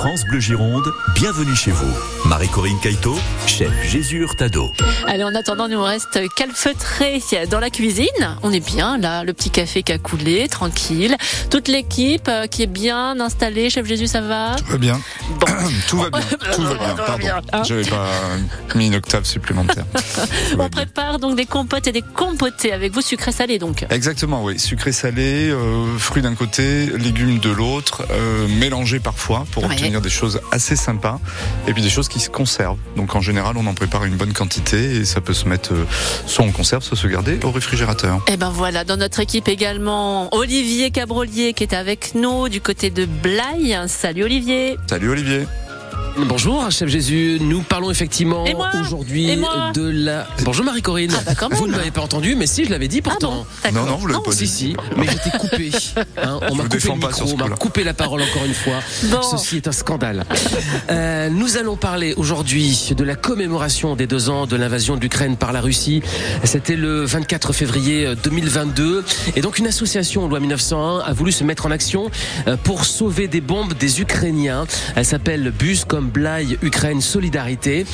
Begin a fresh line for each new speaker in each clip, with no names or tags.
France Bleu Gironde, bienvenue chez vous. Marie-Corinne Caïto, chef Jésus Hurtado.
Allez, en attendant, nous reste calfeutré dans la cuisine. On est bien là, le petit café qui a coulé, tranquille. Toute l'équipe euh, qui est bien installée. Chef Jésus, ça va?
Tout va bien.
Bon.
Tout va bien. Tout va bien. Pardon.
Hein?
J'avais pas mis une octave supplémentaire.
On prépare donc des compotes et des compotés avec vous, sucré salé donc.
Exactement, oui. Sucré salé, euh, fruits d'un côté, légumes de l'autre, euh, mélangés parfois pour
Ouais.
obtenir des choses assez sympas et puis des choses qui se conservent. Donc en général, on en prépare une bonne quantité et ça peut se mettre euh, soit en conserve, soit se garder au réfrigérateur.
Et ben voilà, dans notre équipe également, Olivier Cabrolier qui est avec nous du côté de Blaye. Salut Olivier.
Salut Olivier.
Bonjour, chef Jésus. Nous parlons effectivement aujourd'hui de la. Bonjour Marie-Corinne.
Ah bah
vous ne m'avez pas entendu, mais si, je l'avais dit
Ah
pourtant.
bon D'accord.
Non, non, vous l'avez pas
Si,
dit.
si, mais j'étais coupé. Hein, on m'a coupé le
pas
micro, on m'a coupé la parole encore une fois.
Bon.
Ceci est un scandale. Euh, nous allons parler aujourd'hui de la commémoration des deux ans de l'invasion de l'Ukraine par la Russie. C'était le 24 février 2022. Et donc une association, loi 1901, a voulu se mettre en action euh, pour sauver des bombes des Ukrainiens. Elle s'appelle Bus comme Blaye Ukraine Solidarité.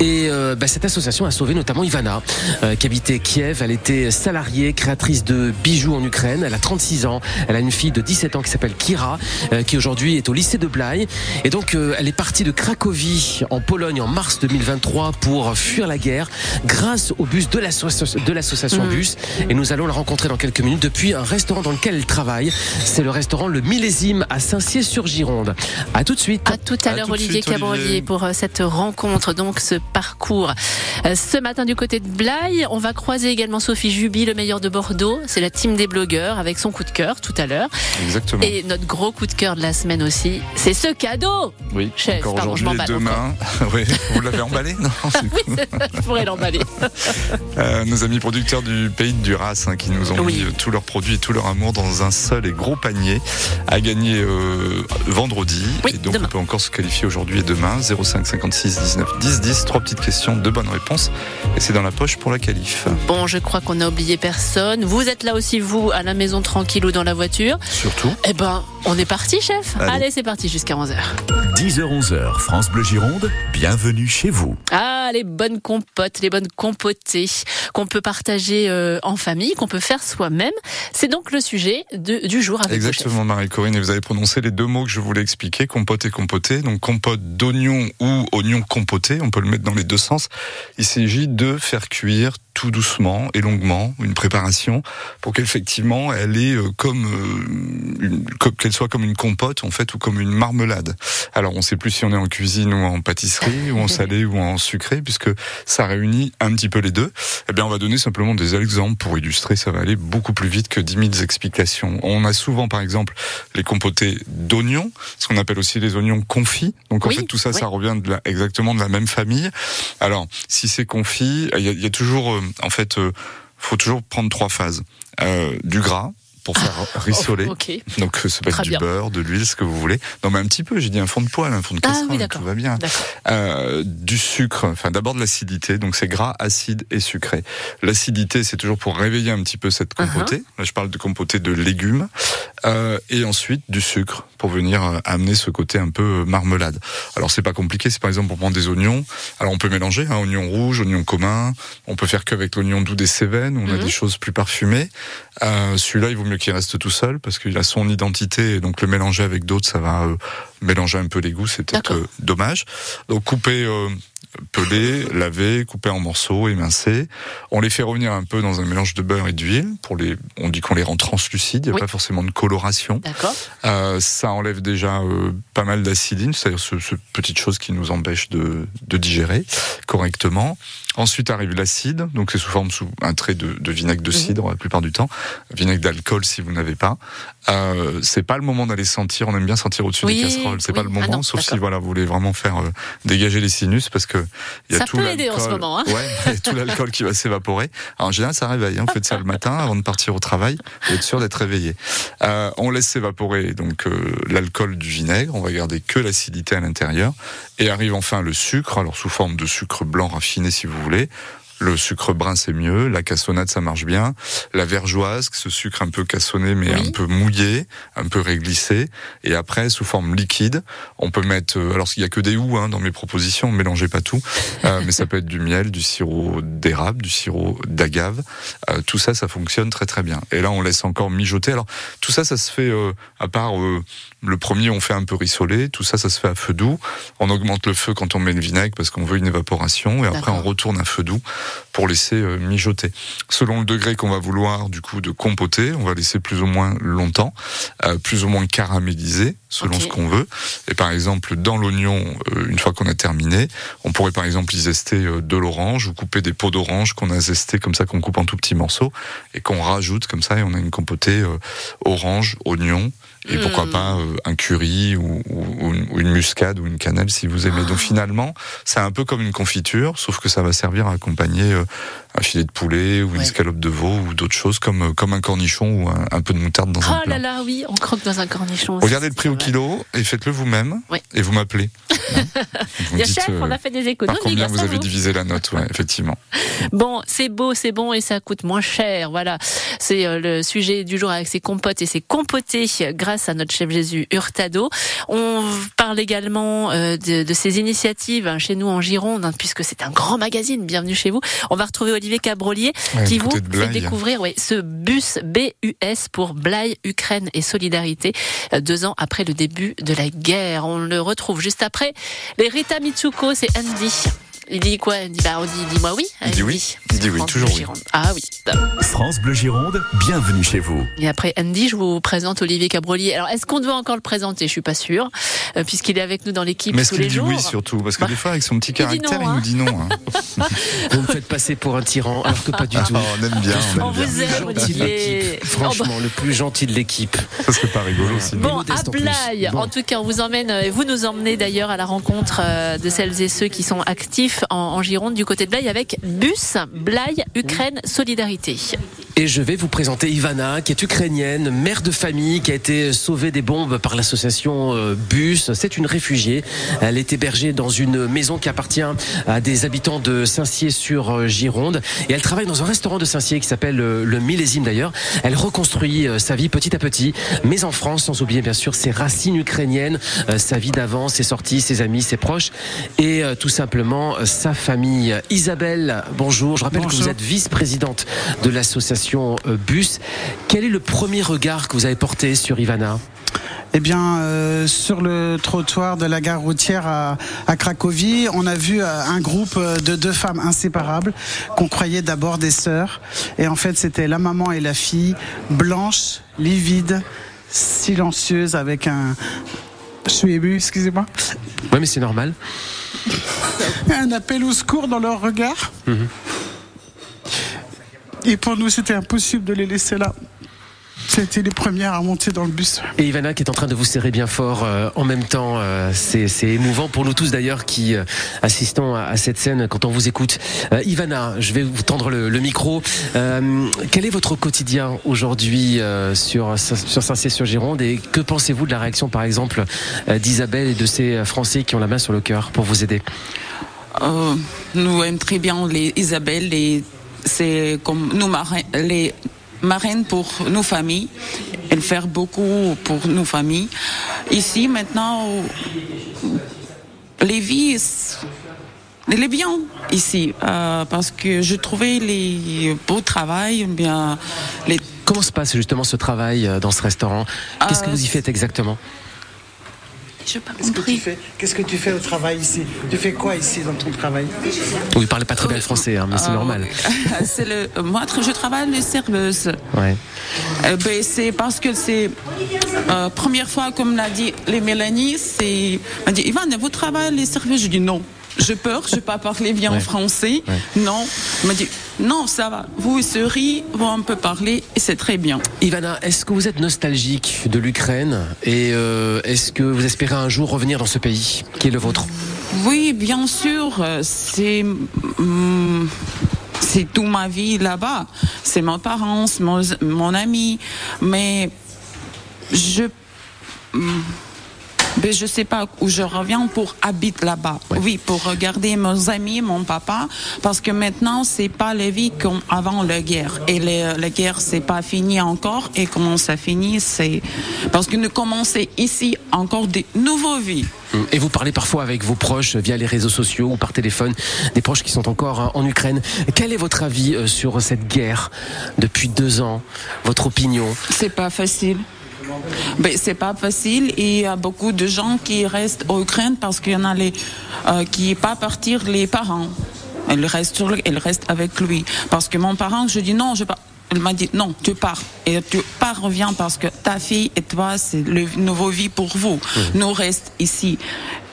Et euh, bah, cette association a sauvé notamment Ivana, euh, qui habitait Kiev. Elle était salariée, créatrice de bijoux en Ukraine. Elle a 36 ans. Elle a une fille de 17 ans qui s'appelle Kira, euh, qui aujourd'hui est au lycée de Blaye. Et donc, euh, elle est partie de Cracovie en Pologne en mars 2023 pour fuir la guerre grâce au bus de l'asso- de l'association
Mhm.
Bus. Et nous allons la rencontrer dans quelques minutes depuis un restaurant dans lequel elle travaille. C'est le restaurant Le Millésime à Saint-Cyr-sur-Gironde. À tout de suite.
À tout à
À
l'heure, Olivier
suite,
Pour euh, cette rencontre, donc ce parcours. Euh, Ce matin, du côté de Blaye, on va croiser également Sophie Juby, le meilleur de Bordeaux. C'est la team des blogueurs avec son coup de cœur tout à l'heure.
Exactement.
Et notre gros coup de cœur de la semaine aussi, c'est ce cadeau.
oui,
chef,
encore aujourd'hui et demain. oui, vous l'avez emballé Non, c'est
Oui, je pourrais l'emballer.
Euh, nos amis producteurs du pays de Duras hein, qui nous ont
Oui.
mis tous leurs produits et tout leur amour dans un seul et gros panier à gagner euh, vendredi.
Oui,
et donc
demain.
on peut encore se qualifier aujourd'hui demain. 05 56 19 10 10. Trois petites questions, deux bonnes réponses. Et c'est dans la poche pour la qualif.
Bon, je crois qu'on n'a oublié personne. Vous êtes là aussi, vous, à la maison tranquille ou dans la voiture.
Surtout.
Eh ben, on est parti, chef.
Allez.
Allez c'est parti jusqu'à 11h.
10h-11h, France Bleu Gironde, bienvenue chez vous.
Ah, les bonnes compotes, les bonnes compotées qu'on peut partager euh, en famille, qu'on peut faire soi-même. C'est donc le sujet de- du jour avec vous, chef.
Exactement, Marie-Corinne. Et vous avez prononcé les deux mots que je voulais expliquer, compote et compoté. Donc, compote d'oignon ou oignon compoté, on peut le mettre dans les deux sens. Il s'agit de faire cuire tout doucement et longuement une préparation pour qu'effectivement elle est euh, comme euh, que- qu'elle soit comme une compote en fait ou comme une marmelade. Alors on sait plus si on est en cuisine ou en pâtisserie ou en salé ou en sucré puisque ça réunit un petit peu les deux. Eh bien on va donner simplement des exemples pour illustrer. Ça va aller beaucoup plus vite que 10 000 explications. On a souvent par exemple les compotés d'oignons, ce qu'on appelle aussi les oignons confits. Donc en
Oui,
fait tout ça
oui.
ça revient de la- exactement de la même famille. Alors si c'est confit, il y y a toujours euh, en fait euh, faut toujours prendre trois phases. Euh, du gras pour faire rissoler.
Oh, ok.
Donc ça peut être
Très
du
bien.
beurre, de l'huile, ce que vous voulez. Non mais un petit peu, j'ai dit un fond de poêle, un fond de
Ah
casserole,
oui,
tout va bien. Euh, du sucre, enfin d'abord de l'acidité, donc c'est gras, acide et sucré. L'acidité, c'est toujours pour réveiller un petit peu cette
Uh-huh.
compotée. Là, je parle de compotée de légumes. Euh, et ensuite du sucre pour venir euh, amener ce côté un peu marmelade. Alors c'est pas compliqué, c'est par exemple pour prendre des oignons. Alors on peut mélanger, hein, oignon rouge, oignon commun. On peut faire qu'avec l'oignon doux des Cévennes, on a
Mhm.
des choses plus parfumées. Euh, Celui-là, il vaut mieux qu'il reste tout seul parce qu'il a son identité et donc le mélanger avec d'autres, ça va euh, mélanger un peu les goûts, c'est peut-être euh, dommage. Donc couper, peler, laver, couper en morceaux, émincer. On les fait revenir un peu dans un mélange de beurre et d'huile. Pour les, on dit qu'on les rend translucides. Il n'y a
Oui.
pas forcément de coloration.
D'accord.
Euh, ça enlève déjà euh, pas mal d'acidine, c'est-à-dire ce, ce petite chose qui nous empêche de, de digérer correctement. Ensuite arrive l'acide, donc c'est sous forme sous un trait de, de vinaigre de cidre la plupart du temps, vinaigre d'alcool si vous n'avez pas. Euh, c'est pas le moment d'aller sentir, on aime bien sentir au-dessus
Oui,
des casseroles, c'est
oui.
pas le moment,
Ah non,
sauf si voilà vous voulez vraiment faire euh, dégager les sinus parce que il y a
Ça
tout
peut aider en ce moment, hein.
Ouais, tout l'alcool qui va s'évaporer. En général, ça réveille. Hein. Vous faites ça le matin avant de partir au travail. Vous êtes sûr d'être réveillé. Euh, on laisse s'évaporer donc euh, l'alcool du vinaigre. On va garder que l'acidité à l'intérieur. Et arrive enfin le sucre. Alors sous forme de sucre blanc raffiné si vous voulez. Le sucre brun, c'est mieux. La cassonade, ça marche bien. La vergeoise, ce sucre un peu cassonné, mais un peu mouillé, un peu réglissé. Et après, sous forme liquide, on peut mettre. Euh, alors, il y a que des ou hein, dans mes propositions. Mélangez pas tout. Euh, mais ça peut être du miel, du sirop d'érable, du sirop d'agave. Euh, tout ça, ça fonctionne très très bien. Et là, on laisse encore mijoter. Alors, tout ça, ça se fait à part le premier, on fait un peu rissoler. Tout ça, ça se fait à feu doux. On augmente le feu quand on met le vinaigre parce qu'on veut une évaporation. Et après, on retourne à feu doux pour laisser euh, mijoter. Selon le degré qu'on va vouloir du coup de compoter, on va laisser plus ou moins longtemps, euh, plus ou moins caraméliser selon ce qu'on veut. Et par exemple, dans l'oignon, euh, une fois qu'on a terminé, on pourrait par exemple y zester de l'orange ou couper des peaux d'orange qu'on a zesté comme ça, qu'on coupe en tout petits morceaux et qu'on rajoute comme ça et on a une compotée orange, oignon, et pourquoi hmm. pas un curry ou, une muscade ou une cannelle si vous aimez. Donc finalement, c'est un peu comme une confiture, sauf que ça va servir à accompagner un filet de poulet ou une escalope de veau ou d'autres choses comme comme un cornichon ou un, peu de moutarde dans un
plat. Oh là là, oui, on croque dans un cornichon.
Regardez le prix au kilo et faites-le vous-même et vous m'appelez.
Bien chef, on a fait des économies.
Par combien vous avez divisé la note, ouais, effectivement.
Bon, c'est beau, c'est bon et ça coûte moins cher. Voilà, c'est euh, le sujet du jour avec ces compotes et ces compotés grâce à notre chef Jésus Hurtado. On parle également euh, de, de ces initiatives hein, chez nous en Gironde, hein, puisque c'est un grand magazine. Bienvenue chez vous. On va retrouver Olivier Cabrolier qui vous fait découvrir ce bus BUS pour Blaye, Ukraine et Solidarité, euh, deux ans après le début de la guerre. On le retrouve juste après. Les Rita Mitsuko, c'est Andy. Il dit quoi? Il dit bah on dit dis-moi oui.
Il dit oui. Il dit oui, toujours oui.
Ah oui.
France Bleu Gironde, bienvenue chez vous.
Et après Andy, je vous présente Olivier Cabrolier. Alors est-ce qu'on doit encore le présenter? Je suis pas sûre, euh, puisqu'il est avec nous dans l'équipe tous les jours.
Mais est-ce qu'il dit oui surtout? Parce que bah, des fois avec son petit caractère, il, nous dit non. Hein.
vous me faites passer pour un tyran, alors que pas du tout.
on aime bien.
On, vous aime, Olivier.
Franchement, le plus gentil de l'équipe.
Ça serait pas rigolo sinon.
Bon, à Blaye, en, tout cas, on vous emmène, et vous nous emmenez d'ailleurs à la rencontre euh, de celles et ceux qui sont actifs en, en Gironde du côté de Blaye avec Bus, Blaye, Ukraine, Solidarité.
Et je vais vous présenter Ivana, qui est ukrainienne, mère de famille, qui a été sauvée des bombes par l'association euh, Bus. C'est une réfugiée. Elle est hébergée dans une maison qui appartient à des habitants de Saint-Cier-sur-Gironde. Et elle travaille dans un restaurant de Saint-Cier qui s'appelle euh, le Millésime d'ailleurs. Elle reconstruit euh, sa vie petit à petit, mais en France, sans oublier bien sûr ses racines ukrainiennes, sa vie d'avant, ses sorties, ses amis, ses proches et tout simplement sa famille. Isabelle, bonjour. Je rappelle que vous êtes vice-présidente de l'association euh, bus. Quel est le premier regard que vous avez porté sur Ivana?
Eh bien, euh, sur le trottoir de la gare routière à, Cracovie, on a vu euh, un groupe de deux femmes inséparables qu'on croyait d'abord des sœurs. Et en fait, c'était la maman et la fille, blanches, livides, silencieuses, avec un... Je suis ému, excusez-moi.
Oui, mais c'est normal.
un appel au secours dans leur regard. Mhm. Et pour nous, c'était impossible de les laisser là. C'était les premières à monter dans le bus.
Et Ivana qui est en train de vous serrer bien fort euh, en même temps. Euh, c'est émouvant pour nous tous d'ailleurs qui euh, assistons à, cette scène quand on vous écoute. Ivana, je vais vous tendre le, micro. quel est votre quotidien aujourd'hui sur, sur Saint-Cyr-sur-Gironde? Et que pensez-vous de la réaction par exemple d'Isabelle et de ces Français qui ont la main sur le cœur pour vous aider?
Nous aimons très bien les Isabelle et c'est comme nous les marraines pour nos familles. Elles font beaucoup pour nos familles. Ici, maintenant, les vies, elle est bien ici euh, parce que je trouvais les beaux travail, bien les.
Comment se passe justement ce travail euh, dans ce restaurant? Qu'est-ce que vous y faites exactement?
Qu'est-ce que tu fais? Qu'est-ce que tu fais au travail ici? Tu fais quoi ici dans ton travail?
Vous ne parlez pas très bien le français, hein, mais c'est ah, normal.
c'est le, moi, je travaille les serveuse. Ouais. Euh, ben, c'est parce que c'est euh, première fois, comme l'a dit les Mélanie, c'est m'a dit Ivan, vous travaillez les serveuses? Je dis non. J'ai peur, je ne pas parler bien français. Non. Il m'a dit, non, ça va. Vous, souris, vous un peu parler et c'est très bien.
Ivana, est-ce que vous êtes nostalgique de l'Ukraine et euh, est-ce que vous espérez un jour revenir dans ce pays qui est le vôtre?
Oui, bien sûr. C'est. Mm, c'est toute ma vie là-bas. C'est mes parents, mon, mon ami. Mais je. Ben, je sais pas où je reviens pour habiter là-bas. Oui, pour regarder mes amis, mon papa, parce que maintenant c'est pas la vie comme avant la guerre. Et la guerre c'est pas fini encore. Et comment ça finit, c'est parce que nous commençons ici encore des nouvelles vies.
Et vous parlez parfois avec vos proches via les réseaux sociaux ou par téléphone, des proches qui sont encore hein, en Ukraine. Quel est votre avis euh, sur cette guerre depuis deux ans? Votre opinion?
C'est pas facile. Ben, c'est pas facile et il y a beaucoup de gens qui restent en Ukraine parce qu'il y en a les, euh, qui pas partir les parents. Elle reste, sur elle reste avec lui. Parce que mon parent, je dis non, je pas. Elle m'a dit non, tu pars. Et tu pars, reviens parce que ta fille et toi, c'est le nouveau vie pour vous. Nous reste ici.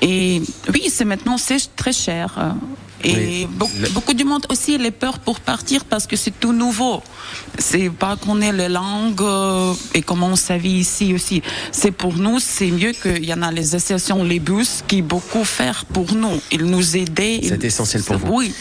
Et oui, c'est maintenant, c'est très cher. Et beaucoup, beaucoup, du monde aussi les peur pour partir parce que c'est tout nouveau. C'est pas qu'on ait les langues euh, et comment on sa vie ici aussi. C'est pour nous, c'est mieux qu'il y en a les associations, les bus qui beaucoup faire pour nous. Ils nous aider.
C'est essentiel pour vous.
Oui.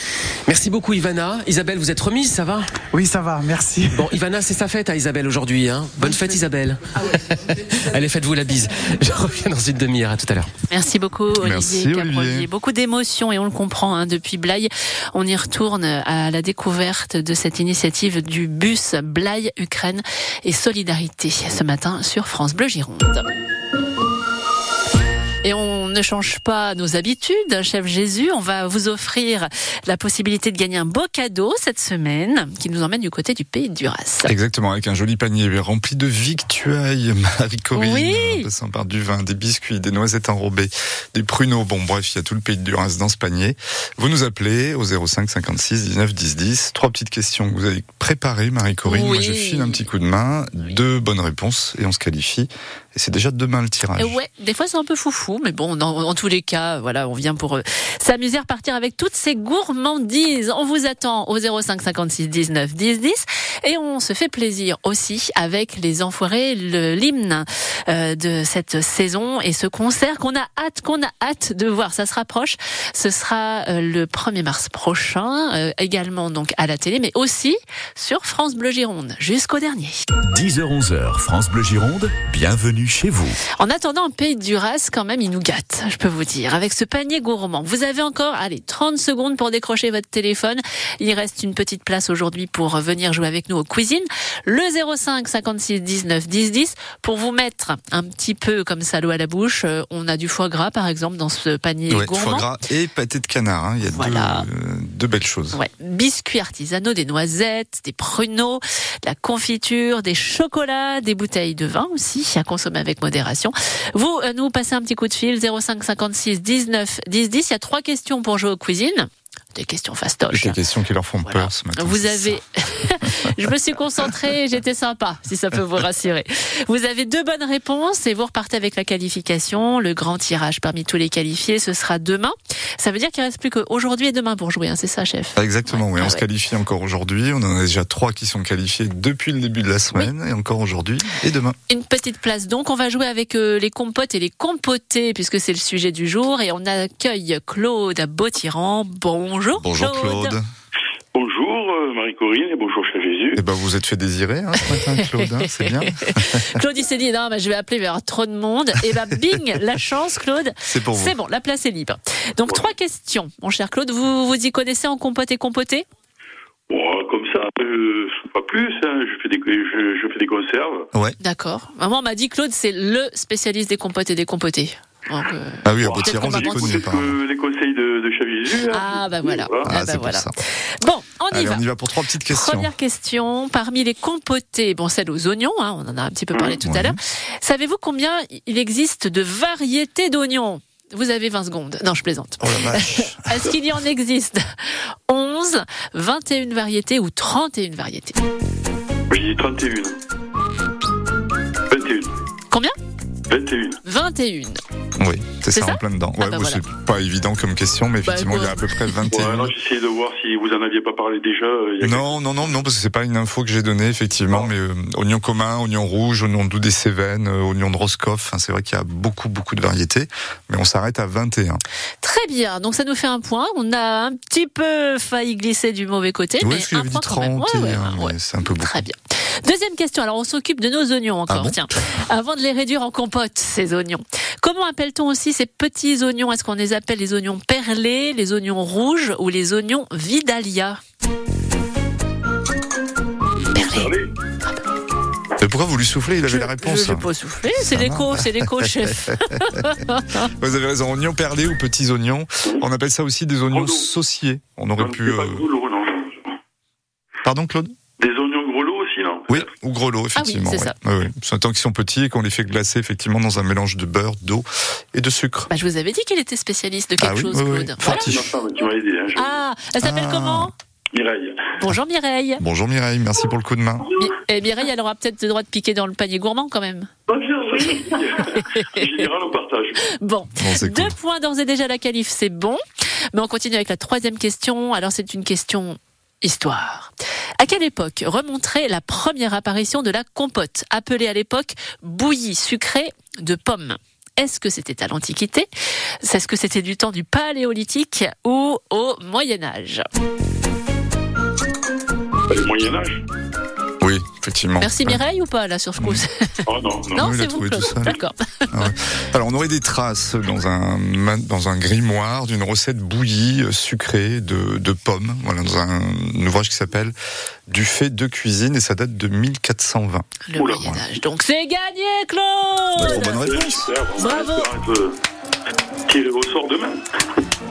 Merci beaucoup Ivana. Isabelle, vous êtes remise, ça va?
Oui, ça va, merci.
Bon, Ivana, c'est sa fête à Isabelle aujourd'hui. Hein Bonne fête Isabelle. Ah ouais. Allez, faites-vous la bise. Je reviens dans une demi-heure. À tout à l'heure.
Merci beaucoup Olivier
Merci, Olivier.
Beaucoup d'émotions et on le comprend hein, depuis Blaye. On y retourne à la découverte de cette initiative du bus Blaye Ukraine et Solidarité ce matin sur France Bleu Gironde. Ne change pas nos habitudes, chef Jésus. On va vous offrir la possibilité de gagner un beau cadeau cette semaine qui nous emmène du côté du pays de Duras.
Exactement, avec un joli panier rempli de victuailles, Marie-Corinne.
Oui.
En passant par du vin, des biscuits, des noisettes enrobées, des pruneaux. Bon, bref, il y a tout le pays de Duras dans ce panier. Vous nous appelez au 05 56 19 10 10. Trois petites questions que vous avez préparées, Marie-Corinne.
Oui.
Moi, je file un petit coup de main. Deux bonnes réponses et on se qualifie. Et c'est déjà demain le tirage.
Et ouais, des fois c'est un peu foufou, mais bon, dans, en tous les cas, voilà, on vient pour euh, s'amuser, repartir avec toutes ces gourmandises. On vous attend au 05 56 19 10 10 et on se fait plaisir aussi avec les Enfoirés, le- l'hymne euh, de cette saison et ce concert qu'on a hâte, qu'on a hâte de voir. Ça se rapproche. Ce sera euh, le 1er mars prochain, euh, également donc à la télé, mais aussi sur France Bleu Gironde jusqu'au dernier.
10h-11h, France Bleu Gironde, bienvenue chez vous.
En attendant, un pays de Duras, quand même, il nous gâte, je peux vous dire. Avec ce panier gourmand, vous avez encore, allez, 30 secondes pour décrocher votre téléphone. Il reste une petite place aujourd'hui pour venir jouer avec nous aux cuisines. Le 05 56 19 10 10 pour vous mettre un petit peu comme ça l'eau à la bouche. Euh, On a du foie gras, par exemple, dans ce panier
Ouais,
gourmand.
foie gras et pâté de canard. hein. Il y a
Voilà.
deux, euh, deux belles choses.
Ouais, biscuits artisanaux, des noisettes, des pruneaux, de la confiture, des chocolats, des bouteilles de vin aussi à consommer avec modération. Vous euh, nous passez un petit coup de fil 05 56 19 10 10. Il y a trois questions pour jouer aux cuisines. Des questions fastoches.
Des questions qui leur font
Voilà.
peur ce matin.
Vous avez, je me suis concentrée, j'étais sympa, si ça peut vous rassurer. Vous avez deux bonnes réponses et vous repartez avec la qualification. Le grand tirage parmi tous les qualifiés, ce sera demain. Ça veut dire qu'il reste plus qu'aujourd'hui et demain pour jouer, hein, c'est ça, chef?
Ah, Exactement, oui.
Ah
on se
ouais.
qualifie encore aujourd'hui. On en a déjà trois qui sont qualifiés depuis le début de la semaine et encore aujourd'hui et demain.
Une petite place donc. On va jouer avec euh, les compotes et les compotés puisque c'est le sujet du jour et on accueille Claude Bottiran. Bonjour.
Bonjour Claude.
Bonjour euh, Marie-Corinne et bonjour Cher Jésus.
Eh ben, vous êtes fait désirer hein, ce matin, Claude. hein, c'est bien.
Claude il s'est dit non, mais je vais appeler, il va y avoir trop de monde. Et ben bing, la chance, Claude.
C'est pour vous.
C'est bon, la place est libre. Donc trois questions, mon cher Claude. Vous vous y connaissez en compote et compoté
Bon, comme ça, euh, pas plus. hein, je, fais des, je, je fais des conserves.
D'accord. Maman m'a dit Claude, c'est le spécialiste des compotes et des compotés. Donc, euh,
Ah oui, à
peut-être
vous connaissez pas.
Les conseils de, de Jésus. hein.
Ah bah voilà. Ah,
Ah,
bah voilà.
ça.
Bon, on y
Allez,
va.
on y va pour trois petites questions.
Première question, parmi les compotés, bon celle aux oignons, hein, on en a un petit peu parlé tout à l'heure. Savez-vous combien il existe de variétés d'oignons? Vous avez 20 secondes. Non, je plaisante.
Oh.
Est-ce qu'il y en existe? 11, 21 variétés ou 31 variétés?
J'ai dit 31. 21. 21.
Oui, c'est ça,
ça
en plein dedans.
Ah
Ouais,
bah voilà.
c'est pas évident comme question, mais
Bah,
effectivement, il y a à peu près
Ouais,
21.
alors j'essayais de voir si vous en aviez pas parlé déjà. euh, il y a
Non, non, non, non, parce que c'est pas une info que j'ai donnée, effectivement, mais euh, oignon commun, oignon rouge, oignon doux des Cévennes, euh, oignon de Roscoff, hein, c'est vrai qu'il y a beaucoup, beaucoup de variétés, mais on s'arrête à 21.
Très bien, donc ça nous fait un point. On a un petit peu failli glisser du mauvais côté,
Oui,
mais un point quand même.
30,
Ouais, ouais,
euh,
ouais, ouais.
c'est un peu beaucoup.
Très bien. Deuxième question. Alors, on s'occupe de nos oignons encore.
Ah bon
Tiens, avant de les réduire en compote, ces oignons. Comment appelle-t-on aussi ces petits oignons? Est-ce qu'on les appelle les oignons perlés, les oignons rouges ou les oignons vidalia? Perlés.
Mais pourquoi vous lui soufflez? Il avait
Je-
la réponse.
Je n'ai pas soufflé. C'est l'écho, c'est l'écho, chef.
Vous avez raison, oignons perlés ou petits oignons. On appelle ça aussi des oignons sauciers. On aurait
Donc,
pu.
pas
euh,
non.
Pardon, Claude?
Des oignons
Oui, ou grelots, effectivement.
Ah c'est
ouais.
ça.
Oui, oui. C'est tant qu'ils sont petits et qu'on les fait glacer effectivement dans un mélange de beurre, d'eau et de sucre.
Bah, je vous avais dit qu'il était spécialiste de quelque
Ah oui,
chose,
oui, oui.
Claude.
Forti.
C'est ma femme qui m'a aidé. Hein, je-
Ah, elle s'appelle
Ah.
comment?
Mireille.
Bonjour Mireille.
Bonjour Mireille, merci pour le coup de main.
Mi- Et Mireille, elle aura peut-être le droit de piquer dans le panier gourmand quand même.
Bonjour, oui. En général, on partage.
Bon,
Bon, c'est cool.
deux points d'ores et déjà la qualif, c'est bon. Mais on continue avec la troisième question. Alors c'est une question histoire. À quelle époque remonterait la première apparition de la compote, appelée à l'époque bouillie sucrée de pommes? Est-ce que c'était à l'Antiquité? Est-ce que c'était du temps du Paléolithique ou au Moyen Âge?
Oui, effectivement.
Merci
Ouais.
Mireille ou pas là sur ce coup
Oh non, non.
Non,
Oui, il a
c'est vous
trouvé tout
Claude.
seul.
D'accord.
Ah ouais. Alors, on aurait des traces dans un, dans un grimoire d'une recette bouillie euh, sucrée de, de pommes, voilà, dans un, ouvrage qui s'appelle Du fait de cuisine et ça date de 1420.
Le
Oula.
Moyen Âge. Donc c'est gagné
Trop
Claude
bonne
C'est
réponse.
super. On va
Bravo.
espérer un peu tirer au sort demain.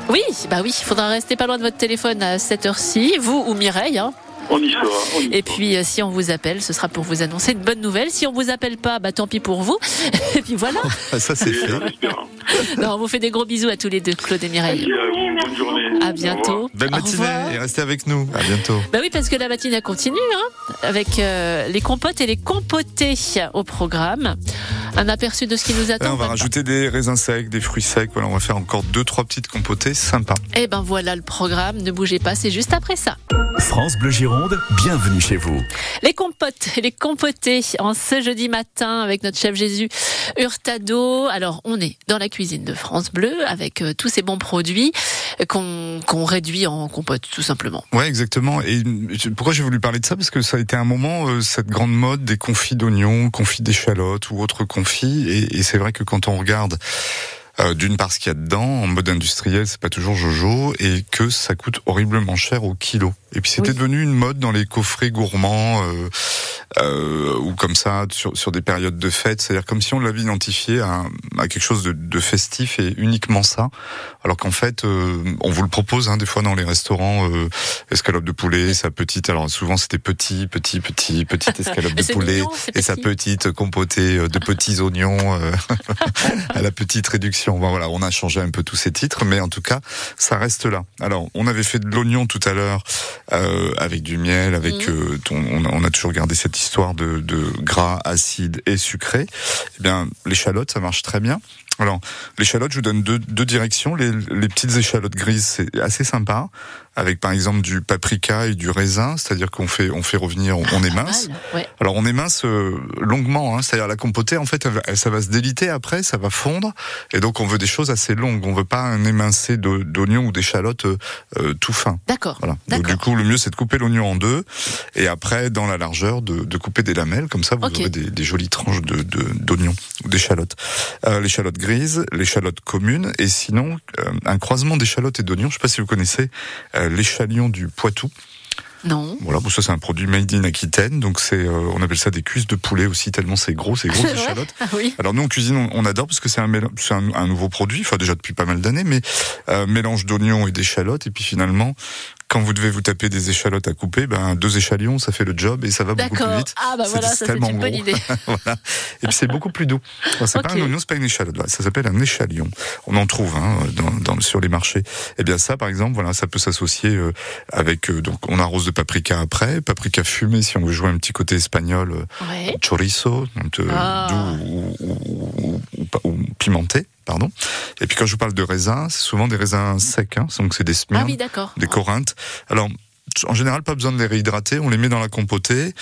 Oui, bah oui, il faudra rester pas loin de votre téléphone à cette heure-ci, vous ou Mireille. Hein.
On y sera. On y
Et
sera.
puis, euh, si on vous appelle, ce sera pour vous annoncer une bonne nouvelle. Si on vous appelle pas, bah tant pis pour vous. Et puis voilà.
Ah, ça, c'est fait.
Non, on vous fait des gros bisous à tous les deux, Claude et Mireille.
Vous, bonne journée.
À bientôt.
Belle matinée et restez avec nous. À bientôt.
Bah oui, parce que la matinée continue, hein, avec euh, les compotes et les compotés au programme. Un aperçu de ce qui nous
Là,
attend.
on va rajouter des raisins secs, des fruits secs. Voilà, on va faire encore deux, trois petites compotées sympas.
Eh ben voilà le programme. Ne bougez pas, c'est juste après ça.
France Bleu Gironde, bienvenue chez vous.
Les compotes et les compotés en ce jeudi matin avec notre chef Jésus Hurtado. Alors, on est dans la cuisine de France Bleu avec euh, tous ces bons produits qu'on réduit en compote, tout simplement.
Ouais, exactement. Et pourquoi j'ai voulu parler de ça? Parce que ça a été un moment, euh, cette grande mode des confits d'oignons, confits d'échalotes ou autres confits. Et, et c'est vrai que quand on regarde euh, d'une part ce qu'il y a dedans, en mode industriel, c'est pas toujours Jojo, et que ça coûte horriblement cher au kilo. Et puis c'était
Oui.
devenu une mode dans les coffrets gourmands euh, euh, ou comme ça sur, sur des périodes de fête. C'est-à-dire comme si on l'avait identifié à, à quelque chose de, de festif et uniquement ça. Alors qu'en fait, euh, on vous le propose hein, des fois dans les restaurants, euh, escalope de poulet, sa petite. Alors souvent c'était petit, petit, petit, petite escalope de poulet
mignon,
et sa
petit.
petite compotée euh, de petits oignons euh, à la petite réduction. Bon, voilà, on a changé un peu tous ces titres, mais en tout cas, ça reste là. Alors, on avait fait de l'oignon tout à l'heure euh, avec du miel, avec
Mhm.
euh, ton- on, a, on a toujours gardé cette histoire de, de gras, acide et sucré. Eh bien, l'échalote, ça marche très bien. Alors, l'échalote, je vous donne deux, deux directions. Les, les petites échalotes grises, c'est assez sympa, avec par exemple du paprika et du raisin, c'est-à-dire qu'on fait on fait revenir, on, on
mal, ouais.
Alors on émince euh, longuement, hein, c'est-à-dire la compotée en fait, elle ça va se déliter après, ça va fondre, et donc on veut des choses assez longues. On veut pas un émincé de- d'oignon ou d'échalote euh, euh, tout fin.
D'accord.
Voilà. Donc du coup, le mieux c'est de couper l'oignon en deux, et après dans la largeur de, de couper des lamelles, comme ça vous
Ok.
aurez des, des jolies tranches de de- d'oignons ou d'échalotes. Euh, l'échalote grise, l'échalote commune, et sinon euh, un croisement d'échalotes et d'oignons. Je sais pas si vous connaissez euh, l'échalion du Poitou.
Non.
Voilà, bon, ça c'est un produit made in Aquitaine, donc c'est, euh, on appelle ça des cuisses de poulet aussi, tellement c'est gros, c'est gros échalotes.
Ah oui.
Alors nous en cuisine, on, on adore parce que c'est un, mél- c'est un, un nouveau produit, enfin déjà depuis pas mal d'années, mais euh, mélange d'oignons et d'échalotes, et puis finalement, quand vous devez vous taper des échalotes à couper, ben deux échalotes, ça fait le job et ça va beaucoup plus
D'accord.
vite.
Ah bah voilà,
c'est
ça c'est une bonne idée.
voilà. Et puis c'est beaucoup plus doux. C'est pas
Ok.
un oignon, c'est pas une échalote. Ça s'appelle un échalion. On en trouve hein, dans, dans- sur les marchés. Et bien ça, par exemple, voilà, ça peut s'associer euh, avec euh, donc on arrose de paprika après, paprika fumé si on veut jouer un petit côté espagnol, euh,
Ouais.
chorizo, donc,
Ah.
doux ou, ou- ou- ou pas- ou pimenté, pardon. Et puis quand je vous parle de raisins, c'est souvent des raisins secs, hein, donc c'est des
Ah
Smyrne
oui, d'accord.
des corinthes. Alors, en général, pas besoin de les réhydrater. On les met dans la compotée.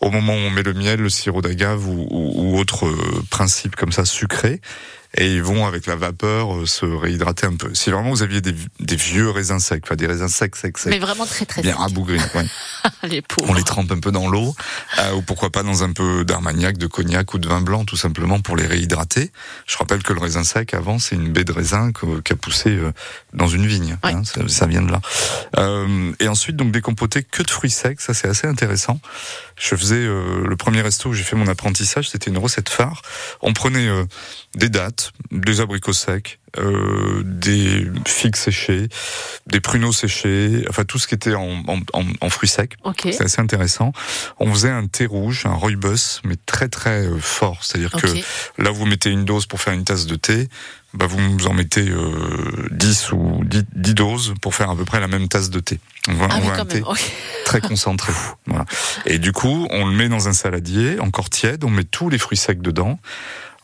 Au moment où on met le miel, le sirop d'agave ou, ou, ou autre euh, principe comme ça sucré. Et ils vont avec la vapeur euh, se réhydrater un peu. Si vraiment vous aviez des, des vieux raisins secs, enfin des raisins secs, secs, secs,
Mais vraiment très très
bien rabougris, ouais.
les pauvres.
on les trempe un peu dans l'eau, euh, ou pourquoi pas dans un peu d'armagnac, de cognac ou de vin blanc, tout simplement pour les réhydrater. Je rappelle que le raisin sec, avant, c'est une baie de raisin qui a poussé euh, dans une vigne.
Ouais.
hein, ça, ça vient de là. Euh, et ensuite, donc des compotés que de fruits secs, ça c'est assez intéressant. Je faisais euh, le premier resto où j'ai fait mon apprentissage, c'était une recette phare. On prenait euh, des dattes, des abricots secs, euh, des figues séchées, des pruneaux séchés, enfin tout ce qui était en, en, en, en fruits secs.
Ok.
C'est assez intéressant. On faisait un thé rouge, un rooibos, mais très très euh, fort. C'est-à-dire que là, vous mettez une dose pour faire une tasse de thé, bah vous en mettez euh, 10 ou 10, 10 doses pour faire à peu près la même tasse de thé. On voit,
Ah
on
oui,
un thé.
Ok.
très concentré. voilà. Et du coup, on le met dans un saladier, encore tiède, on met tous les fruits secs dedans,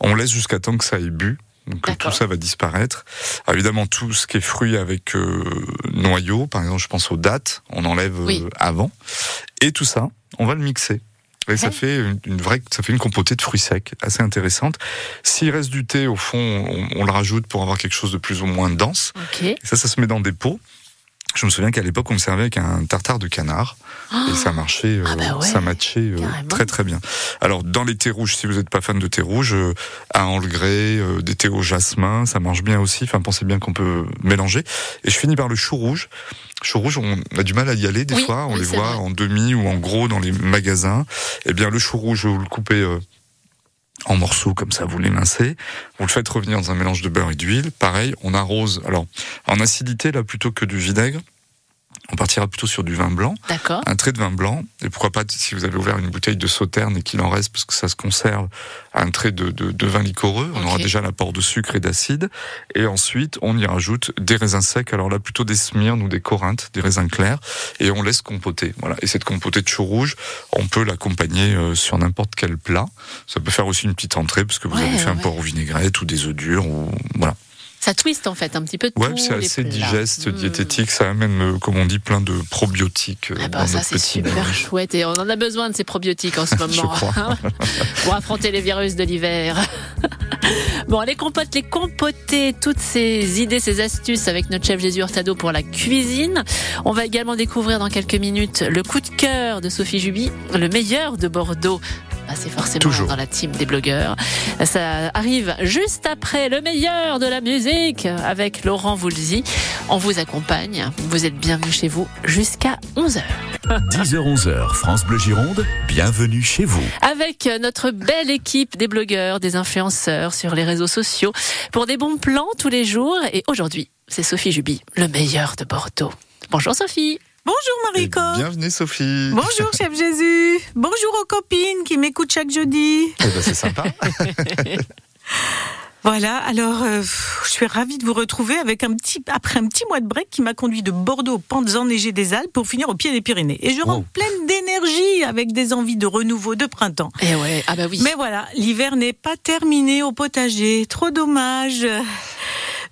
on laisse jusqu'à temps que ça ait bu. Donc euh, tout ça va disparaître. Alors, évidemment, tout ce qui est fruits avec euh, noyaux, par exemple, je pense aux dattes, on enlève euh,
Oui.
avant. Et tout ça, on va le mixer. Et ça fait une, vraie, ça fait une compotée de fruits secs assez intéressante. S'il reste du thé, au fond, on, on le rajoute pour avoir quelque chose de plus ou moins dense. Et ça, ça se met dans des pots. Je me souviens qu'à l'époque, on me servait avec un tartare de canard. et ça marchait, euh,
Ah bah ouais,
ça matchait euh, très très bien. Alors, dans les thés rouges, si vous n'êtes pas fan de thé rouge, euh, Angles-Grey, euh, des thés au jasmin, ça marche bien aussi. Enfin, pensez bien qu'on peut mélanger. Et je finis par le chou rouge. Chou rouge, on a du mal à y aller des
Oui,
fois. On
oui,
les voit
vrai.
en demi ou en gros dans les magasins. Eh bien, le chou rouge, vous le coupez euh, en morceaux comme ça, vous l'émincez. Vous le faites revenir dans un mélange de beurre et d'huile. Pareil, on arrose. Alors, en acidité, là, plutôt que du vinaigre, on partira plutôt sur du vin blanc
D'accord.
un trait de vin blanc, et pourquoi pas, si vous avez ouvert une bouteille de sauterne et qu'il en reste, parce que ça se conserve, un trait de, de, de vin liquoreux, on aura déjà l'apport de sucre et d'acide, et ensuite on y rajoute des raisins secs, alors là plutôt des smyrnes ou des corinthes, des raisins clairs, et on laisse compoter. Voilà. Et cette compotée de chou rouge, on peut l'accompagner euh, sur n'importe quel plat. Ça peut faire aussi une petite entrée, parce que vous
Ouais,
avez fait un porc au vinaigrette ou des œufs durs, ou voilà.
Ça twiste en fait un petit peu
Ouais,
tous
c'est assez
plats.
digeste,
Mmh.
diététique, ça amène, euh, comme on dit, plein de probiotiques. euh,
Ah bah
dans
ça c'est super chouette et on en a besoin de ces probiotiques en ce moment hein, pour affronter les virus de l'hiver. Bon, les compotes, les compotés, toutes ces idées, ces astuces avec notre chef Jésus Hurtado pour la cuisine. On va également découvrir dans quelques minutes le coup de cœur de Sophie Juby, le meilleur de Bordeaux. Ah, c'est forcément
Toujours.
dans la team des blogueurs. Ça arrive juste après le meilleur de la musique avec Laurent Voulzy. On vous accompagne. Vous êtes bienvenus chez vous jusqu'à 11h.
10h-11h, France Bleu Gironde, bienvenue chez vous.
avec notre belle équipe des blogueurs, des influenceurs sur les réseaux sociaux pour des bons plans tous les jours. Et aujourd'hui, c'est Sophie Juby, le meilleur de Bordeaux. Bonjour Sophie.
Bonjour
Et
Mariko.
Bienvenue Sophie.
Bonjour chef Jésus. Bonjour aux copines qui m'écoutent chaque jeudi.
Eh ben, c'est sympa.
Voilà, alors euh, je suis ravie de vous retrouver avec un petit après un petit mois de break qui m'a conduit de Bordeaux aux pentes enneigées des Alpes pour finir au pied des Pyrénées. Et je rentre
Wow.
pleine d'énergie avec des envies de renouveau de printemps.
Eh ouais, ah bah oui.
Mais voilà, l'hiver n'est pas terminé au potager. Trop dommage.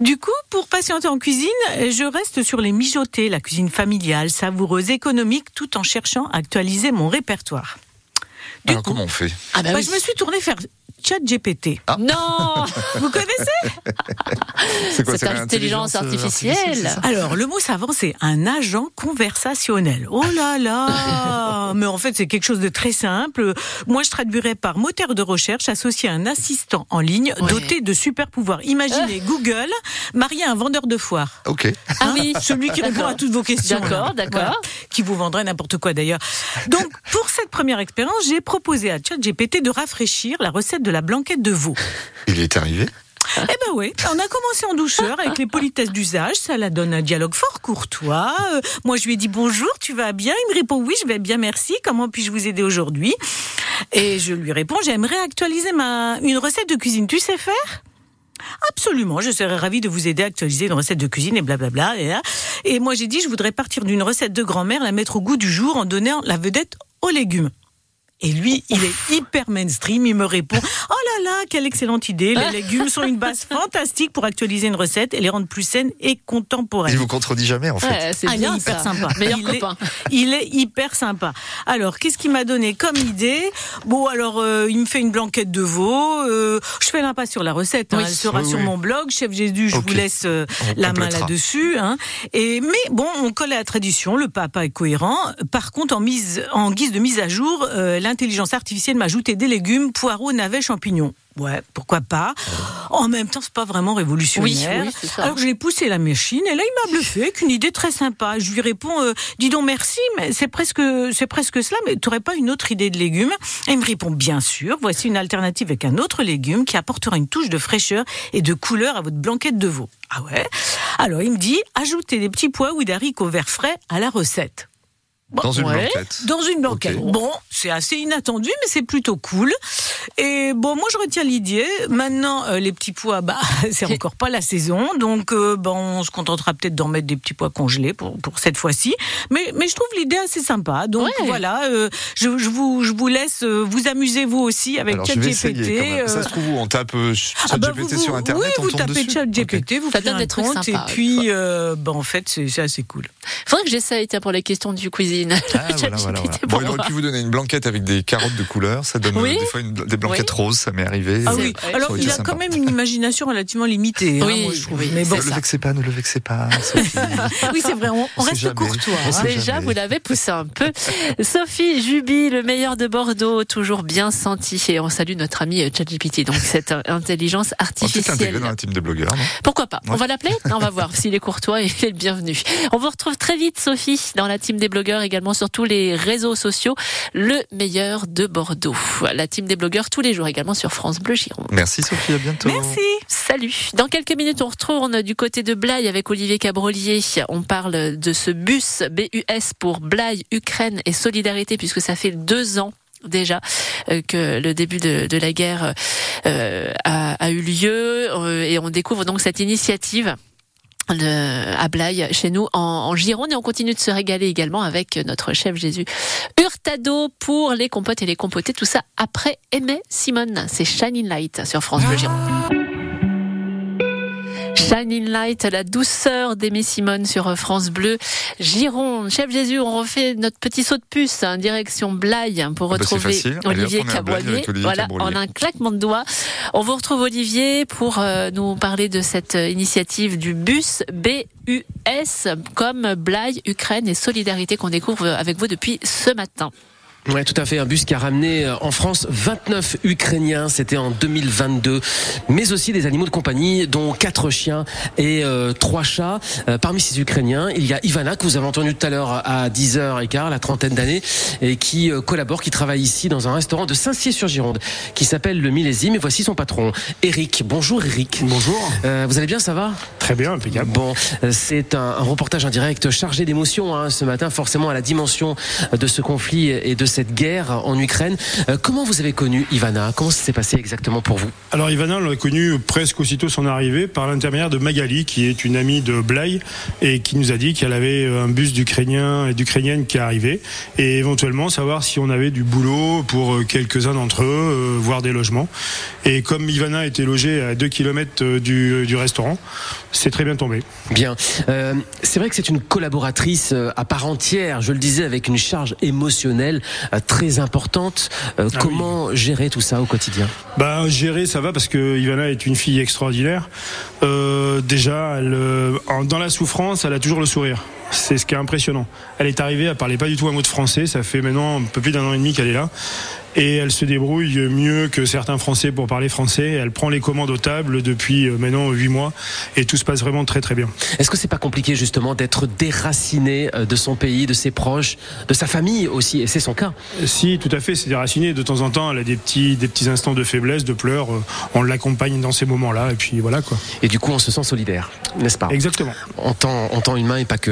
Du coup, pour patienter en cuisine, je reste sur les mijotés, la cuisine familiale, savoureuse, économique, tout en cherchant à actualiser mon répertoire. Du
Alors
coup,
comment on fait?
Ah bah
bah,
oui.
je me suis tournée vers ChatGPT.
Non,
Vous connaissez
C'est
cette intelligence artificielle.
ça
Alors, le mot savant, c'est un agent conversationnel. Oh là là Mais en fait, c'est quelque chose de très simple. Moi, je traduirais par moteur de recherche associé à un assistant en ligne
Ouais.
doté de super pouvoirs. Imaginez Google marié à un vendeur de foire.
Ok.
Ah oui.
Celui qui répond à toutes vos questions.
D'accord, d'accord.
Qui vous vendrait n'importe quoi d'ailleurs. Donc, pour cette première expérience, j'ai proposé à ChatGPT de rafraîchir la recette de la blanquette de veau.
Il est arrivé.
Eh ben oui, on a commencé en douceur avec les politesses d'usage, ça la donne un dialogue fort courtois. Euh, moi je lui ai dit bonjour, tu vas bien? Il me répond oui, je vais bien, merci. Comment puis-je vous aider aujourd'hui? Et je lui réponds j'aimerais actualiser ma une recette de cuisine. Tu sais faire? Absolument, je serais ravie de vous aider à actualiser une recette de cuisine et blablabla. Et, là. et moi j'ai dit je voudrais partir d'une recette de grand-mère, la mettre au goût du jour en donnant la vedette aux légumes. Et lui, il est hyper mainstream, il me répond Oh là là quelle excellente idée. Les légumes sont une base fantastique pour actualiser une recette et les rendre plus saines et contemporaines.
Il vous contredit jamais, en fait.
Ouais, c'est
Ah, il
bien
est hyper
ça.
sympa.
Meilleur
il, est,
copain.
il est hyper sympa. Alors, qu'est-ce qu'il m'a donné comme idée? Bon, alors, euh, il me fait une blanquette de veau. euh, je fais l'impasse sur la recette. hein,
Oui.
Elle sera
Oui,
sur
oui.
mon blog, Chef Jésus. Je vous laisse euh, la main là-dessus. Hein. Et mais bon, on colle à la tradition. Le papa est cohérent. Par contre, en mise, en guise de mise à jour, euh, l'intelligence artificielle m'a ajouté des légumes, poireaux, navets, champignons. Ouais, pourquoi pas. En même temps, c'est pas vraiment révolutionnaire.
Oui, oui, ça.
Alors je l'ai poussé la machine et là il m'a bluffé avec une idée très sympa. Je lui réponds euh, dis donc merci mais c'est presque c'est presque cela mais tu pas une autre idée de légumes? Et il me répond bien sûr. Voici une alternative avec un autre légume qui apportera une touche de fraîcheur et de couleur à votre blanquette de veau. Ah ouais? Alors il me dit ajoutez des petits pois ou d'haricots verts frais à la recette.
Dans une
Ouais.
blanquette.
Dans une blanquette.
Ok.
Bon, c'est assez inattendu, mais c'est plutôt cool. Et bon, moi je retiens l'idée. Maintenant, euh, les petits pois, bah, c'est encore pas la saison, donc euh, bon, on se contentera peut-être d'en mettre des petits pois congelés pour pour cette fois-ci. Mais mais je trouve l'idée assez sympa. Donc
Ouais.
voilà, euh, je, je vous je vous laisse euh, vous amuser vous aussi avec
Alors, je vais
ChatGPT. euh,
Ça se trouve où On tape euh,
ah bah,
ChatGPT
vous-
sur Internet,
oui,
on
vous
tombe
tapez ChatGPT, vous
Ça
faites
donne
un
des trucs
compte,
sympas,
et puis euh, bah, en fait c'est assez cool.
Faudrait que j'essaye tiens, pour les questions du cuisine.
Ah, voilà, voilà, voilà.
ChatGPT
Bon,
pour
il aurait pu vous donner une blanquette avec des carottes de couleur. Ça donne euh,
Oui.
des fois une- des blanquettes roses, ça m'est arrivé.
Ah oui, alors il a
sympa.
quand même une imagination relativement limitée. hein,
Oui,
moi, je trouve.
oui,
Mais bon,
Ne le vexez pas, ne le vexez pas. Sophie.
oui, c'est vrai, on, on
On
reste
jamais.
courtois.
On
hein.
Déjà,
jamais.
vous l'avez poussé un peu. Sophie Juby, le meilleur de Bordeaux, toujours bien senti. Et on salue notre ami euh, ChatGPT, donc cette euh, intelligence
On va peut-être l'intégrer
artificielle.
dans la team des blogueurs. non?
Pourquoi pas? On va l'appeler? On va voir s'il est courtois et il est le bienvenu. On vous retrouve très vite, Sophie, dans la team des blogueurs, également sur tous les réseaux sociaux. Le meilleur de Bordeaux. La team des blogueurs tous les jours, également sur France Bleu Gironde.
Merci Sophie, à bientôt.
Merci.
Salut. Dans quelques minutes, on retourne du côté de Blaye avec Olivier Cabrolier. On parle de ce bus BUS pour Blaye, Ukraine et solidarité puisque ça fait deux ans déjà euh, que le début de, de la guerre euh, a, a eu lieu euh, et on découvre donc cette initiative. De- à Blaye, chez nous en, en Gironde. Et on continue de se régaler également avec notre chef Jésus Hurtado pour les compotes et les compotés. Tout ça après Aimé Simone. C'est Shining Light sur France Bleu Gironde Shining Light, la douceur d'Aimé Simone sur France Bleu. Gironde, Chef Jésus, on refait notre petit saut de puce, hein, direction Blaye hein, pour
Ah bah,
retrouver Olivier
Olivier
Voilà, en un claquement de doigts. On vous retrouve Olivier pour euh, nous parler de cette euh, initiative du bus BUS comme Blaye, Ukraine et Solidarité qu'on découvre avec vous depuis ce matin.
Ouais, tout à fait. Un bus qui a ramené euh, en France 29 Ukrainiens. C'était en 2022. Mais aussi des animaux de compagnie, dont quatre chiens et euh, trois chats. Euh, parmi ces Ukrainiens, il y a Ivana, que vous avez entendu tout à l'heure à 10h15, la trentaine d'années, et qui euh, collabore, qui travaille ici dans un restaurant de Saint-Cyr-sur-Gironde, qui s'appelle Le Millésime. Et voici son patron, Eric. Bonjour Eric.
Bonjour.
Euh, vous allez bien, ça va?
Très bien, impeccable.
Bon, euh, c'est un, un reportage en direct chargé d'émotions hein, ce matin, forcément à la dimension de ce conflit et de cette guerre en Ukraine. Euh, comment vous avez connu Ivana? Comment ça s'est passé exactement pour vous?
Alors Ivana, on l'a connu presque aussitôt son arrivée par l'intermédiaire de Magali, qui est une amie de Blaye et qui nous a dit qu'elle avait un bus d'Ukrainiens et d'Ukrainiennes qui arrivait et éventuellement savoir si on avait du boulot pour euh, quelques-uns d'entre eux, euh, voire des logements. Et comme Ivana était logée à 2 km du, du restaurant, c'est très bien tombé.
Bien. Euh, c'est vrai que c'est une collaboratrice euh, à part entière, je le disais, avec une charge émotionnelle euh, très importante. Euh,
Ah
comment gérer tout ça au quotidien?
Bah gérer ça va parce que Ivana est une fille extraordinaire. Euh, déjà, elle, euh, dans la souffrance, elle a toujours le sourire. C'est ce qui est impressionnant. Elle est arrivée, elle parlait pas du tout un mot de français. Ça fait maintenant un peu plus d'un an et demi qu'elle est là. Et elle se débrouille mieux que certains Français pour parler français. Elle prend les commandes aux tables depuis euh, maintenant huit mois. Et tout se passe vraiment très très bien.
Est-ce que c'est pas compliqué justement d'être déraciné euh, de son pays, de ses proches, de sa famille aussi? Et c'est son cas.
Si, tout à fait, c'est déraciné. De temps en temps, elle a des petits, des petits instants de faiblesse, de pleurs. Euh, On l'accompagne dans ces moments-là. Et puis voilà quoi.
Et du coup, on se sent solidaire, n'est-ce pas?
Exactement.
en temps, en temps humain et pas que.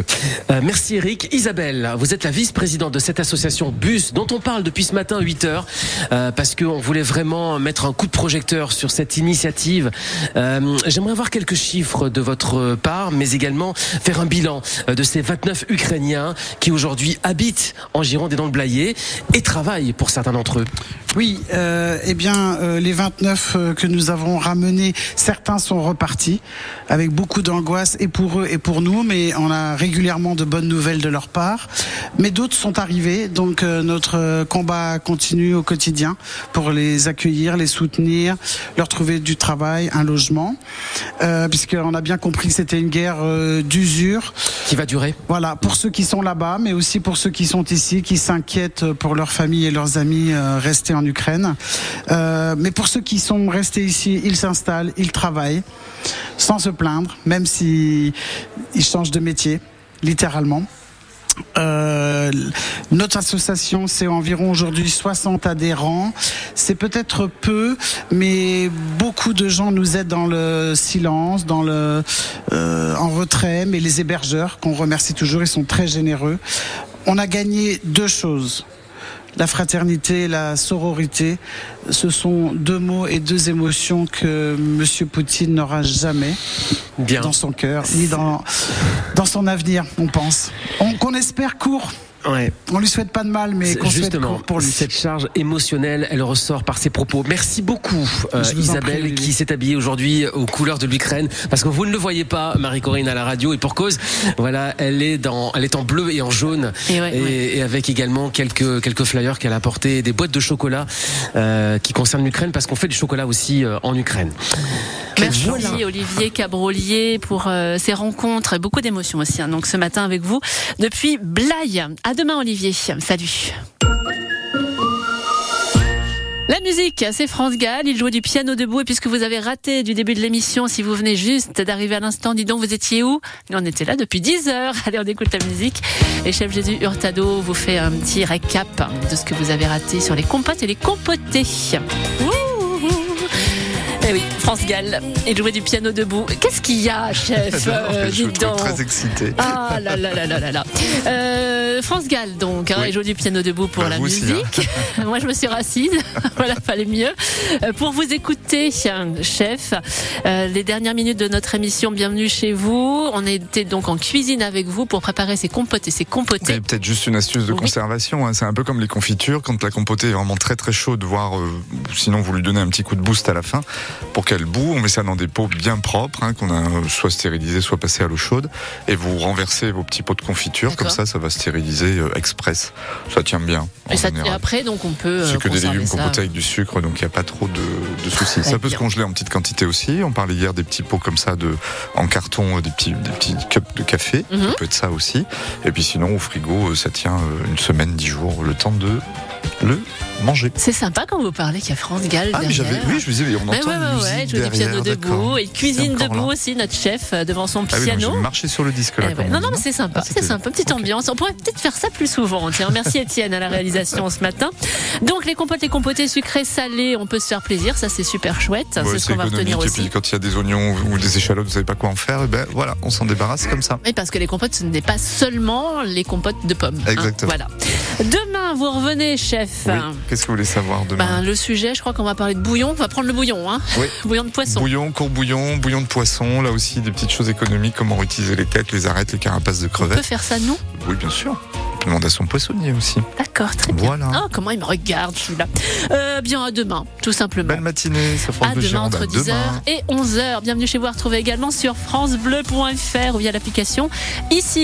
Euh, merci Eric. Isabelle, vous êtes la vice-présidente de cette association BUS dont on parle depuis ce matin 8 heures. euh, parce qu'on voulait vraiment mettre un coup de projecteur sur cette initiative. Euh, J'aimerais avoir quelques chiffres de votre part, mais également faire un bilan euh, de ces 29 Ukrainiens qui aujourd'hui habitent en Gironde et dans le Blayais et travaillent pour certains d'entre eux.
Oui, euh, eh bien, euh, les 29 euh, que nous avons ramenés, certains sont repartis avec beaucoup d'angoisse et pour eux et pour nous, mais on a régulièrement de bonnes nouvelles de leur part. Mais d'autres sont arrivés, donc euh, notre euh, combat continue au quotidien pour les accueillir, les soutenir, leur trouver du travail, un logement, euh, puisqu'on a bien compris que c'était une guerre euh, d'usure.
Qui va durer
Voilà, pour ceux qui sont là-bas, mais aussi pour ceux qui sont ici, qui s'inquiètent pour leurs familles et leurs amis euh, restés en Ukraine. Euh, mais pour ceux qui sont restés ici, ils s'installent, ils travaillent, sans se plaindre, même si ils changent de métier, littéralement. Euh, notre association, c'est environ aujourd'hui 60 adhérents. C'est peut-être peu, mais beaucoup de gens nous aident dans le silence, dans le euh, en retrait. Mais les hébergeurs, qu'on remercie toujours, ils sont très généreux. On a gagné deux choses. La fraternité, la sororité, ce sont deux mots et deux émotions que Monsieur Poutine n'aura jamais
Bien.
dans son cœur, ni dans, dans son avenir, on pense. On- Qu'on espère court.
Ouais.
On lui souhaite pas de mal, mais qu'on souhaite
Justement,
court pour lui.
cette charge émotionnelle, elle ressort par ses propos. Merci beaucoup, euh, Isabelle,
prie,
qui s'est habillée aujourd'hui aux couleurs de l'Ukraine, parce que vous ne le voyez pas, Marie-Corinne à la radio, et pour cause. Voilà, elle est dans, elle est en bleu et en jaune,
Et ouais, ouais.
et avec également quelques quelques flyers qu'elle a apportés, des boîtes de chocolat euh, qui concernent l'Ukraine, parce qu'on fait du chocolat aussi euh, en Ukraine.
Merci
Voilà.
Olivier Cabrolier pour euh, ces rencontres et beaucoup d'émotions aussi. hein. donc ce matin avec vous depuis Blaye. Demain Olivier. Salut. La musique, c'est France Gall. Il jouait du piano debout. Et puisque vous avez raté du début de l'émission, si vous venez juste d'arriver à l'instant, dis donc, vous étiez où? On était là depuis 10 heures. Allez, on écoute la musique. Et Chef Jésus Hurtado vous fait un petit récap de ce que vous avez raté sur les compotes et les compotés. Eh oui, France Gall. Il jouait du piano debout. Qu'est-ce qu'il y a, chef Euh,
je
donc.
très excité.
Ah là là là là là là. Euh, France Gall donc, hein,
Oui.
il joue du piano debout pour
Bah,
la
aussi, hein.
musique. Moi je me suis rassise, voilà, fallait mieux. Euh, pour vous écouter, chef, euh, les dernières minutes de notre émission, bienvenue chez vous. On était donc en cuisine avec vous pour préparer ces compotes et ces compotés.
peut-être juste une astuce de
Oui.
conservation. hein. C'est un peu comme les confitures. Quand la compotée est vraiment très très chaude, voire sinon vous lui donnez un petit coup de boost à la fin pour qu'elle boue. On met ça dans des pots bien propres hein, qu'on a euh, soit stérilisé, soit passé à l'eau chaude. Et vous renversez vos petits pots de confiture. Comme ça, ça va stériliser euh, express. Ça tient bien. en
Et, ça-
général.
après donc on peut. euh,
C'est que des
conserver
légumes
ça.
compotés avec du sucre, donc il n'y a pas trop de, de soucis. Ça peut
bien.
se congeler en petite quantité aussi. On parlait hier des petits pots comme ça de, en carton, euh, des petits, des petits cups de café.
Mhm.
Ça peut être ça aussi. Et puis sinon, au frigo, euh, ça tient euh, une semaine, dix jours, le temps de le manger.
C'est sympa quand vous parlez qu'il y a France Gall
Ah,
derrière.
oui, je vous disais, on entend
ouais, ouais,
musique
ouais, il joue du
derrière,
piano debout et cuisine debout
là.
aussi, notre chef euh, devant son
Ah oui,
piano.
j'ai marché sur le disque là.
Eh ouais. Non, non, mais c'est sympa,
Ah,
c'est sympa, petite ambiance. On pourrait peut-être faire ça plus souvent. Tiens, merci Étienne à la réalisation ce matin. Donc les compotes, les compotés sucrés, salés, on peut se faire plaisir, ça c'est super chouette.
Ouais,
c'est ce qu'on va retenir
économique. Et
aussi.
puis quand il y a des oignons ou des échalotes, vous savez pas quoi en faire, et ben voilà, on s'en débarrasse comme ça.
Oui, parce que les compotes, ce n'est pas seulement les compotes de pommes. hein.
Exactement.
voilà. Demain, vous revenez, chef.
Oui. Qu'est-ce que vous voulez savoir demain
Ben, le sujet, je crois qu'on va parler de bouillon. On va prendre le bouillon, hein.
Oui.
Bouillon de poisson.
Bouillon, court bouillon, bouillon de poisson, là aussi des petites choses économiques, comment utiliser les têtes, les arêtes, les carapaces de
On peut
crevettes.
faire ça, nous?
Oui, bien sûr. On peut demander à son poissonnier aussi.
D'accord, très bien.
Voilà.
Oh, comment il me regarde, celui-là. Euh, bien, à demain, tout simplement.
Belle matinée, ça France
À demain
Gironde.
entre
À
10h
demain.
et 11h. Bienvenue chez vous à retrouver également sur francebleu.fr ou via l'application ici.